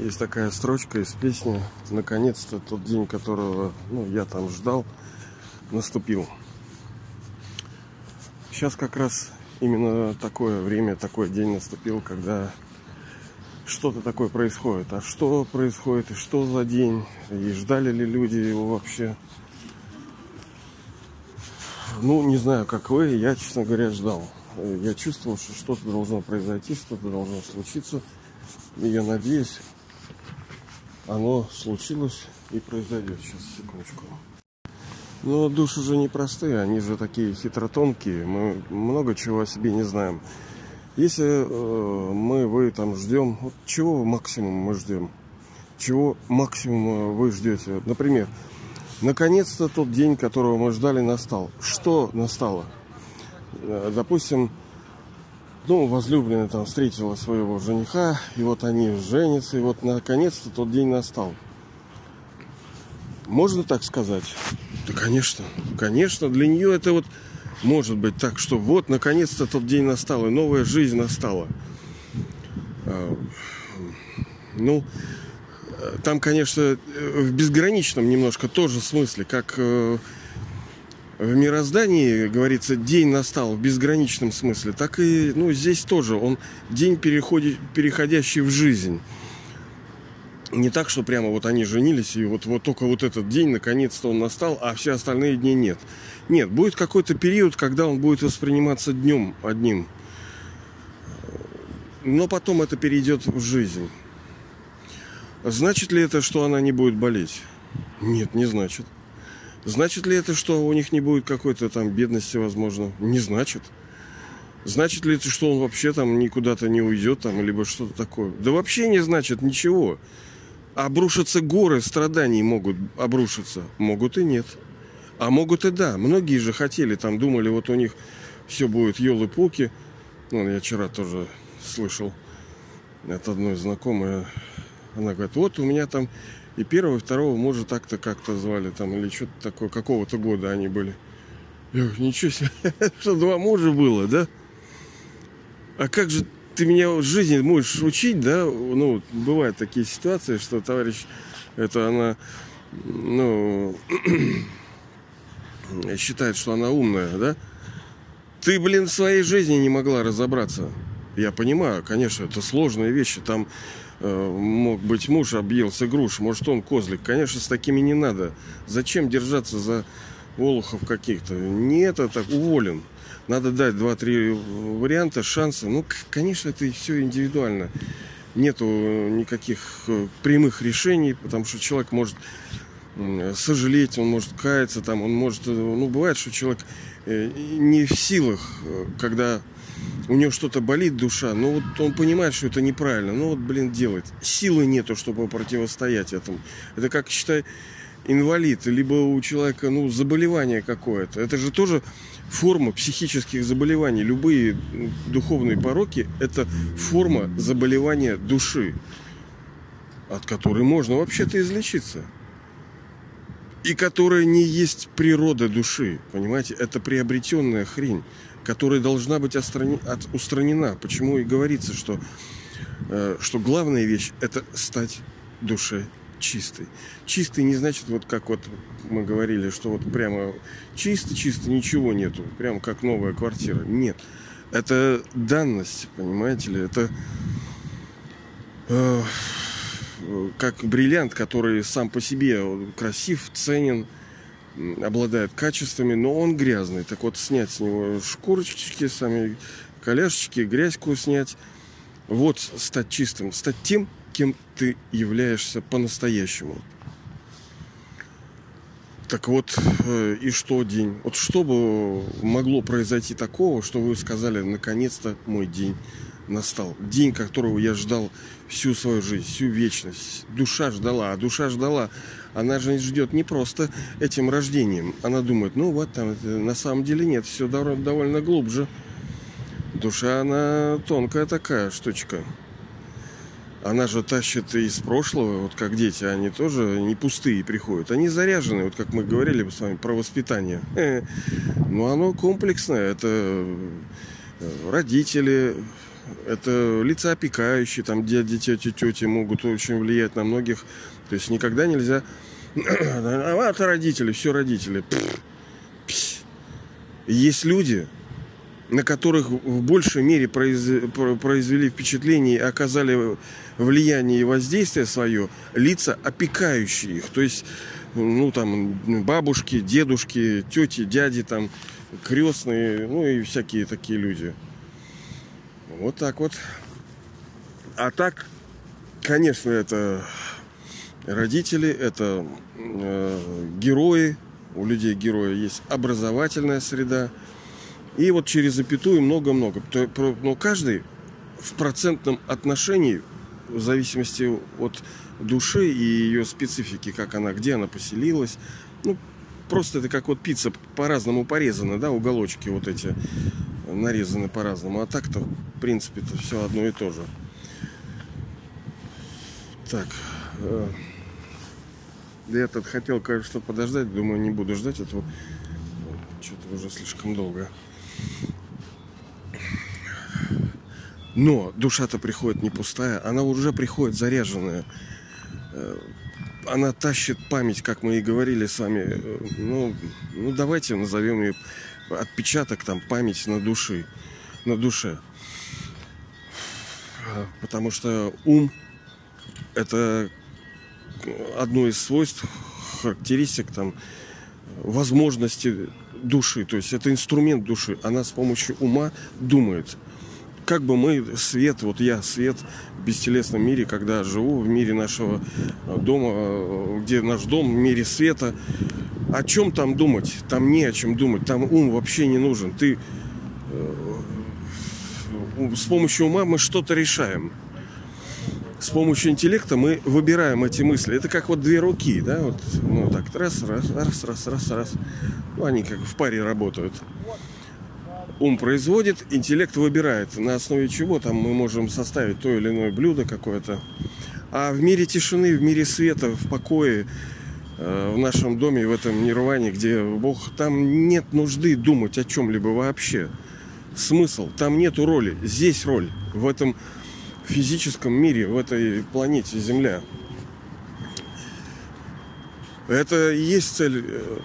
Есть такая строчка из песни «Наконец-то тот день, которого ну, я там ждал, наступил». Сейчас как раз именно такое время, такой день наступил, когда что-то такое происходит. А что происходит и что за день? И ждали ли люди его вообще? Ну, не знаю, как вы, я, честно говоря, ждал. Я чувствовал, что что-то должно произойти, что-то должно случиться. И я надеюсь, оно случилось и произойдет. Сейчас, секундочку. Но души же непростые, они же такие хитротонкие. Мы много чего о себе не знаем. Если э, мы, вы там ждем, вот чего максимум мы ждем? Чего максимум вы ждете? Например, наконец-то тот день, которого мы ждали, настал. Что настало? Э, допустим, ну, возлюбленная там встретила своего жениха, и вот они женятся, и вот наконец-то тот день настал. Можно так сказать? Да, конечно. Конечно, для нее это вот может быть так, что вот наконец-то тот день настал, и новая жизнь настала. А, ну, там, конечно, в безграничном немножко тоже смысле, как э, в мироздании, говорится, день настал в безграничном смысле, так и ну, здесь тоже он день, переходит, переходящий в жизнь. Не так, что прямо вот они женились, и вот, вот только вот этот день, наконец-то он настал, а все остальные дни нет. Нет, будет какой-то период, когда он будет восприниматься днем одним. Но потом это перейдет в жизнь. Значит ли это, что она не будет болеть? Нет, не значит. Значит ли это, что у них не будет какой-то там бедности, возможно? Не значит. Значит ли это, что он вообще там никуда-то не уйдет, там, либо что-то такое? Да вообще не значит ничего. Обрушатся горы страданий могут обрушиться. Могут и нет. А могут и да. Многие же хотели, там думали, вот у них все будет елы-пуки. Ну, я вчера тоже слышал от одной знакомой. Она говорит, вот у меня там и первого, и второго мужа так-то как-то звали там, или что-то такое, какого-то года они были. Я говорю, ничего себе, что два мужа было, да? А как же ты меня в жизни можешь учить, да? Ну, бывают такие ситуации, что товарищ, это она, ну, считает, что она умная, да? Ты, блин, в своей жизни не могла разобраться. Я понимаю, конечно, это сложные вещи. Там мог быть муж объелся груш, может он козлик. Конечно, с такими не надо. Зачем держаться за олухов каких-то? Не это так, уволен. Надо дать два-три варианта, шанса. Ну, конечно, это все индивидуально. Нету никаких э, прямых решений, потому что человек может сожалеть, он может каяться, там, он может, э, ну, бывает, что человек не в силах, когда у него что-то болит душа, но вот он понимает, что это неправильно, ну вот, блин, делает. Силы нету, чтобы противостоять этому. Это как, считай, инвалид, либо у человека, ну, заболевание какое-то. Это же тоже форма психических заболеваний. Любые духовные пороки – это форма заболевания души, от которой можно вообще-то излечиться. И которая не есть природа души, понимаете? Это приобретенная хрень которая должна быть устранена. Почему и говорится, что, э, что главная вещь – это стать душе чистой. Чистый не значит, вот как вот мы говорили, что вот прямо чисто-чисто ничего нету, прям как новая квартира. Нет. Это данность, понимаете ли, это э, как бриллиант, который сам по себе красив, ценен – обладает качествами, но он грязный. Так вот, снять с него шкурочки, сами коляшечки, грязьку снять. Вот стать чистым, стать тем, кем ты являешься по-настоящему. Так вот, э, и что день? Вот что бы могло произойти такого, что вы сказали, наконец-то мой день настал. День, которого я ждал всю свою жизнь, всю вечность. Душа ждала, а душа ждала она же ждет не просто этим рождением. Она думает, ну вот там, на самом деле нет, все довольно глубже. Душа, она тонкая такая штучка. Она же тащит из прошлого, вот как дети, они тоже не пустые приходят. Они заряжены, вот как мы говорили с вами про воспитание. Но оно комплексное. Это э, родители, это лица опекающие, там дяди, тети, тети могут очень влиять на многих. То есть никогда нельзя... А это родители, все родители. Есть люди, на которых в большей мере произвели впечатление и оказали влияние и воздействие свое лица, опекающие их. То есть, ну, там, бабушки, дедушки, тети, дяди, там, крестные, ну и всякие такие люди. Вот так вот. А так, конечно, это родители, это э, герои. У людей героя есть образовательная среда. И вот через запятую много-много. Но каждый в процентном отношении, в зависимости от души и ее специфики, как она, где она поселилась. Ну, просто это как вот пицца по-разному порезана, да, уголочки вот эти нарезаны по-разному. А так-то, в принципе, это все одно и то же. Так. Э, я тут хотел, конечно, подождать. Думаю, не буду ждать этого. Что-то уже слишком долго. Но душа-то приходит не пустая, она уже приходит заряженная. Э, она тащит память, как мы и говорили с вами. Э, ну, ну давайте назовем ее отпечаток, там, память на души, на душе. Потому что ум – это одно из свойств, характеристик, там, возможности души. То есть это инструмент души. Она с помощью ума думает. Как бы мы, свет, вот я, свет бестелесном мире, когда живу в мире нашего дома, где наш дом, в мире света, о чем там думать? Там не о чем думать. Там ум вообще не нужен. Ты э, с помощью ума мы что-то решаем. С помощью интеллекта мы выбираем эти мысли. Это как вот две руки, да, вот, ну так, раз, раз, раз, раз, раз, раз. Ну, они как в паре работают. Ум производит, интеллект выбирает, на основе чего там мы можем составить то или иное блюдо какое-то. А в мире тишины, в мире света, в покое, Э, в нашем доме, в этом нирване, где Бог, там нет нужды думать о чем-либо вообще. Смысл, там нету роли. Здесь роль, в этом физическом мире, в этой планете Земля. Это и есть цель, э,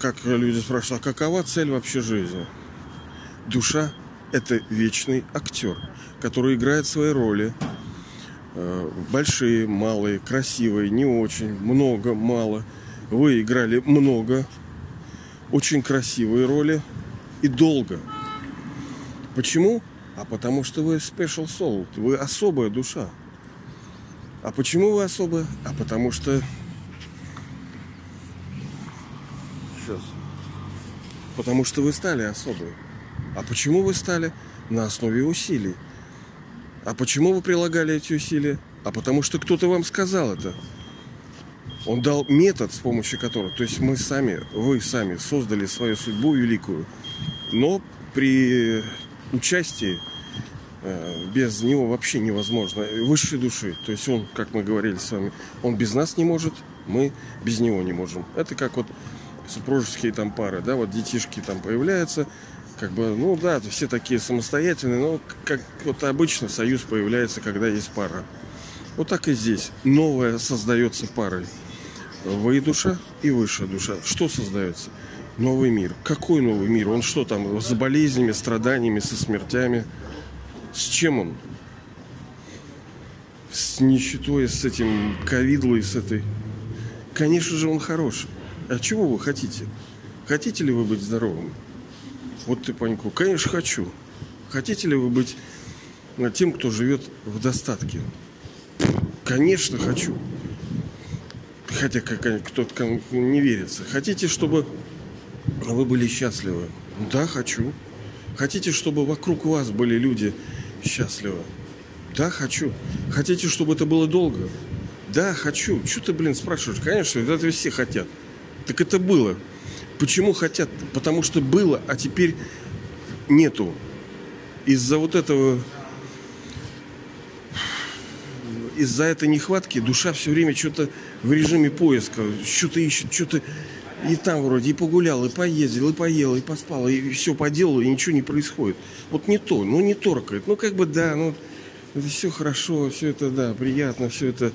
как люди спрашивают, а какова цель вообще жизни? Душа – это вечный актер, который играет свои роли, Э, большие, малые, красивые, не очень, много, мало. Вы играли много, очень красивые роли и долго. Почему? А потому что вы special soul, вы особая душа. А почему вы особая? А потому что... Сейчас. Потому что вы стали особой. А почему вы стали? На основе усилий. А почему вы прилагали эти усилия? А потому что кто-то вам сказал это. Он дал метод, с помощью которого, то есть мы сами, вы сами создали свою судьбу великую, но при участии э, без него вообще невозможно. Высшей души. То есть он, как мы говорили с вами, он без нас не может, мы без него не можем. Это как вот супружеские там пары, да, вот детишки там появляются, как бы, ну да, все такие самостоятельные, но как вот обычно союз появляется, когда есть пара. Вот так и здесь. Новая создается парой. Вы душа и высшая душа. Что создается? Новый мир. Какой новый мир? Он что там, с болезнями, страданиями, со смертями? С чем он? С нищетой, с этим ковидлой, с этой... Конечно же, он хороший. А чего вы хотите? Хотите ли вы быть здоровым? Вот ты, Паньку, конечно, хочу. Хотите ли вы быть тем, кто живет в достатке? Конечно, хочу. Хотя кто-то не верится. Хотите, чтобы вы были счастливы? Да, хочу. Хотите, чтобы вокруг вас были люди счастливы? Да, хочу. Хотите, чтобы это было долго? Да, хочу. Что ты, блин, спрашиваешь? Конечно, это все хотят. Так это было. Почему хотят? Потому что было, а теперь нету. Из-за вот этого из-за этой нехватки душа все время что-то в режиме поиска, что-то ищет, что-то И там вроде и погулял, и поездил, и поел, и поспал, и все поделал, и ничего не происходит. Вот не то, ну не торкает. Ну как бы да, ну это все хорошо, все это да, приятно, все это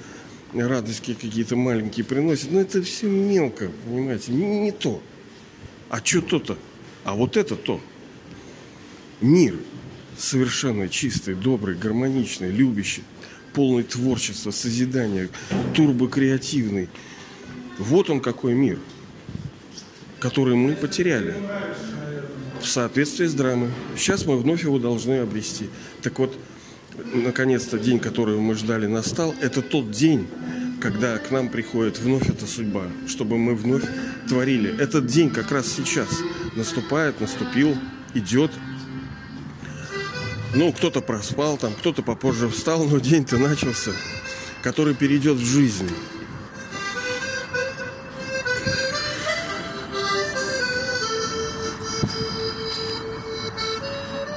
радости какие-то маленькие приносит. Но это все мелко, понимаете, не, не то. А что то-то? А вот это то. Мир совершенно чистый, добрый, гармоничный, любящий, полный творчества, созидания, турбокреативный. Вот он какой мир – который мы потеряли в соответствии с драмой. Сейчас мы вновь его должны обрести. Так вот, наконец-то день, который мы ждали, настал. Это тот день, когда к нам приходит вновь эта судьба, чтобы мы вновь творили. Этот день как раз сейчас наступает, наступил, идет. Ну, кто-то проспал, там, кто-то попозже встал, но день-то начался, который перейдет в жизнь.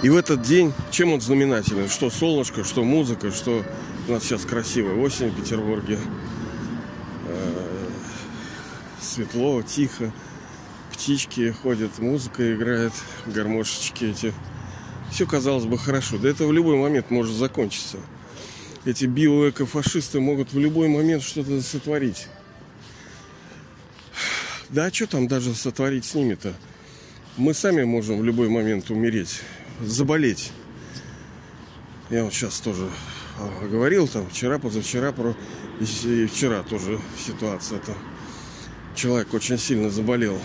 И в этот день, чем он знаменателен? Что солнышко, что музыка, что нас сейчас красивая осень в Петербурге. Э, светло, тихо. Птички ходят, музыка играет, гармошечки эти. Все казалось бы хорошо. Да это в любой момент может закончиться. Эти биоэкофашисты могут в любой момент что-то сотворить. Да а что там даже сотворить с ними-то? Мы сами можем в любой момент умереть заболеть. Я вот сейчас тоже говорил там вчера, позавчера про и вчера тоже ситуация. Это человек очень сильно заболел.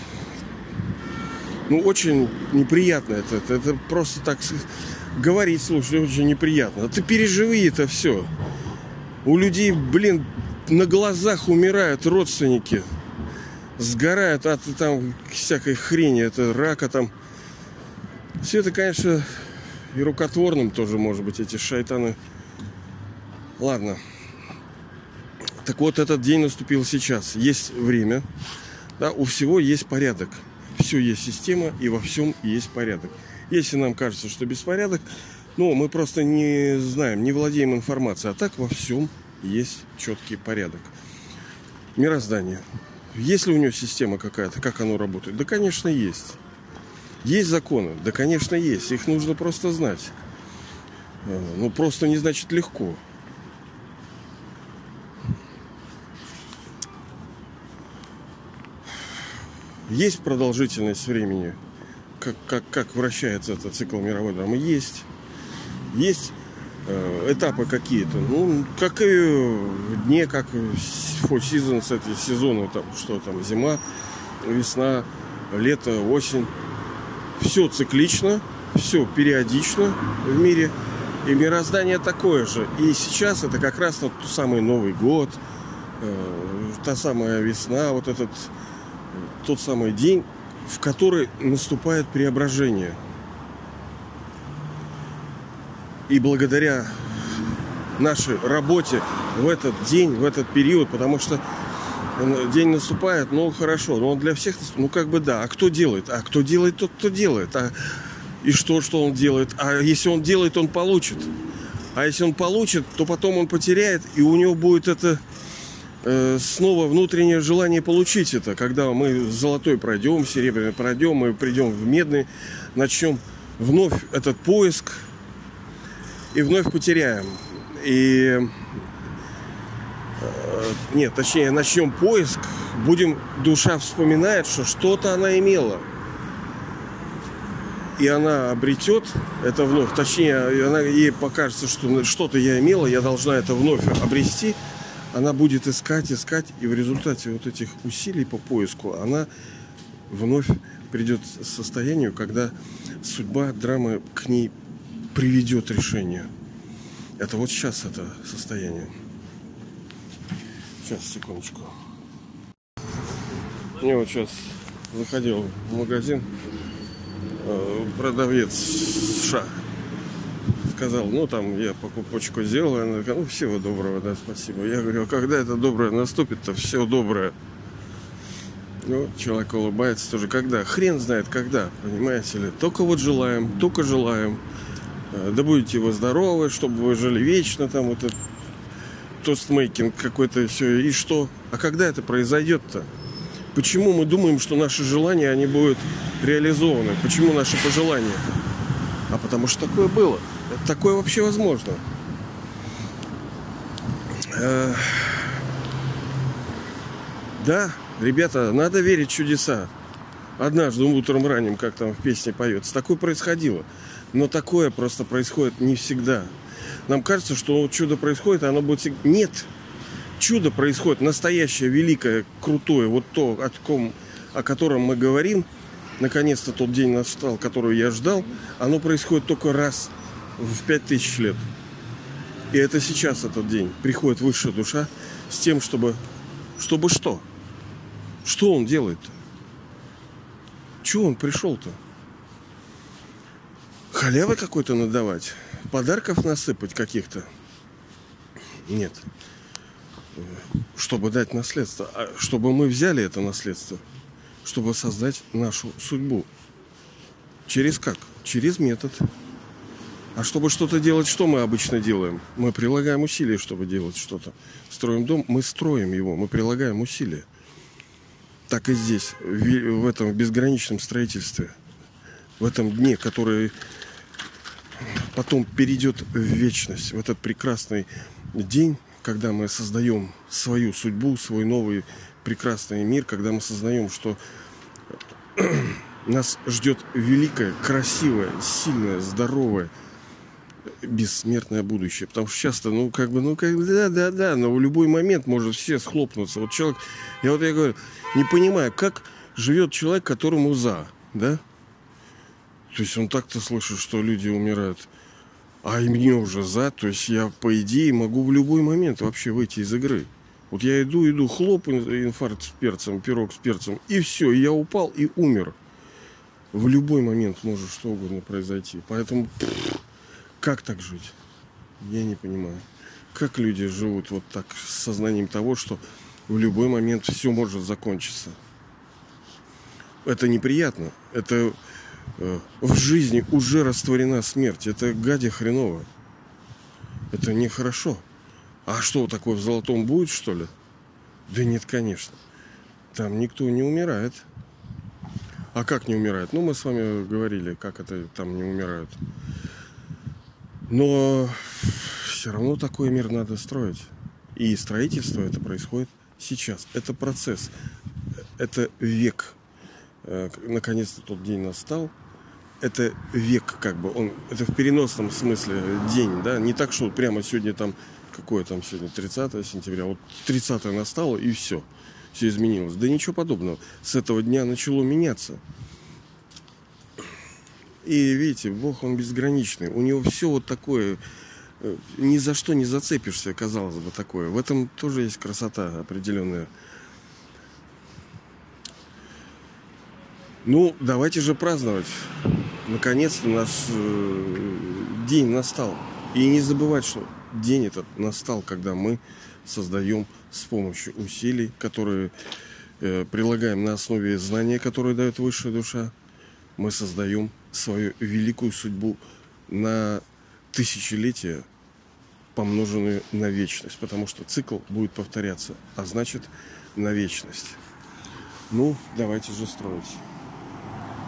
Ну, очень неприятно это. Это, это просто так говорить, слушай, очень неприятно. Ты переживи это все. У людей, блин, на глазах умирают родственники. Сгорают от там всякой хрени. Это рака там все это, конечно, и рукотворным тоже, может быть, эти шайтаны. Ладно. Так вот, этот день наступил сейчас. Есть время. Да, у всего есть порядок. Все есть система, и во всем есть порядок. Если нам кажется, что беспорядок, ну, мы просто не знаем, не владеем информацией. А так во всем есть четкий порядок. Мироздание. Есть ли у него система какая-то, как оно работает? Да, конечно, есть. Есть законы? Да, конечно, есть. Их нужно просто знать. Э, ну, просто не значит легко. Есть продолжительность времени, как, как, как вращается этот цикл мировой драмы? Есть. Есть э, этапы какие-то. Ну, как и в дне, как four seasons, эти сезоны, там, что там, зима, весна, лето, осень все циклично, все периодично в мире. И мироздание такое же. И сейчас это как раз тот самый Новый год, э, та самая весна, вот этот тот самый день, в который наступает преображение. И благодаря нашей работе в этот день, в этот период, потому что день наступает, ну хорошо, но он для всех, ну как бы да. А кто делает? А кто делает, тот, кто делает. А и что, что он делает? А если он делает, он получит. А если он получит, то потом он потеряет, и у него будет это снова внутреннее желание получить это. Когда мы золотой пройдем, серебряный пройдем, мы придем в медный, начнем вновь этот поиск и вновь потеряем. И Э, нет, точнее, начнем поиск, будем, душа вспоминает, что что-то она имела. И она обретет это вновь, точнее, она, ей покажется, что что-то я имела, я должна это вновь обрести. Она будет искать, искать, и в результате вот этих усилий по поиску она вновь придет к состоянию, когда судьба драмы к ней приведет решение. Это вот сейчас это состояние. Сейчас, секундочку. Я вот сейчас заходил в магазин, э, продавец США сказал, ну там я покупочку сделал, она говорит, ну всего доброго, да, спасибо. Я говорю, а когда это доброе наступит-то, все доброе. Ну, человек улыбается тоже, когда? Хрен знает, когда, понимаете ли. Только вот желаем, только желаем. Э, да будете вы здоровы, чтобы вы жили вечно, там вот это тостмейкинг какой-то все. И что? А когда это произойдет-то? Почему мы думаем, что наши желания, они будут реализованы? Почему наши пожелания? А потому что такое было. Такое вообще возможно. Э, да, ребята, надо верить в чудеса. Однажды утром ранним, как там в песне поется, такое происходило. Но такое просто происходит не всегда. Нам кажется, что чудо происходит, а оно будет всегда... Нет! Чудо происходит настоящее, великое, крутое, вот то, о, ком, о котором мы говорим, наконец-то тот день настал, который я ждал, оно происходит только раз в пять тысяч лет. И это сейчас этот день. Приходит высшая душа с тем, чтобы... Чтобы что? Что он делает-то? Чего он пришел-то? Халявы какой-то надавать? Подарков насыпать каких-то? Нет. Чтобы дать наследство. А чтобы мы взяли это наследство. Чтобы создать нашу судьбу. Через как? Через метод. А чтобы что-то делать, что мы обычно делаем? Мы прилагаем усилия, чтобы делать что-то. Строим дом, мы строим его, мы прилагаем усилия так и здесь, в этом безграничном строительстве, в этом дне, который потом перейдет в вечность, в этот прекрасный день, когда мы создаем свою судьбу, свой новый прекрасный мир, когда мы сознаем, что нас ждет великое, красивое, сильное, здоровое, бессмертное будущее. Потому что часто, ну, как бы, ну, как бы, да, да, да, но в любой момент может все схлопнуться. Вот человек, я вот я говорю, не понимаю, как живет человек, которому за, да? То есть он так-то слышит, что люди умирают, а и мне уже за, то есть я, по идее, могу в любой момент вообще выйти из игры. Вот я иду, иду, хлоп, инфаркт с перцем, пирог с перцем, и все, я упал и умер. В любой момент может что угодно произойти. Поэтому как так жить? Я не понимаю. Как люди живут вот так с сознанием того, что в любой момент все может закончиться. Это неприятно. Это э, в жизни уже растворена смерть. Это гадя хреново. Это нехорошо. А что, такое в золотом будет, что ли? Да нет, конечно. Там никто не умирает. А как не умирает? Ну, мы с вами говорили, как это там не умирают. Но все равно такой мир надо строить. И строительство это происходит сейчас. Это процесс. Это век. Э, наконец-то тот день настал. Это век, как бы, он, это в переносном смысле день, да, не так, что прямо сегодня там, какое там сегодня, 30 сентября, вот 30 настало и все, все изменилось. Да ничего подобного. С этого дня начало меняться. И видите, Бог, он безграничный. У него все вот такое, э, ни за что не зацепишься, казалось бы, такое. В этом тоже есть красота определенная. Ну, давайте же праздновать. Наконец-то наш э, день настал. И не забывать, что день этот настал, когда мы создаем с помощью усилий, которые э, прилагаем на основе знания, которые дает высшая душа, мы создаем свою великую судьбу на тысячелетия, помноженную на вечность, потому что цикл будет повторяться, а значит на вечность. Ну, давайте же строить.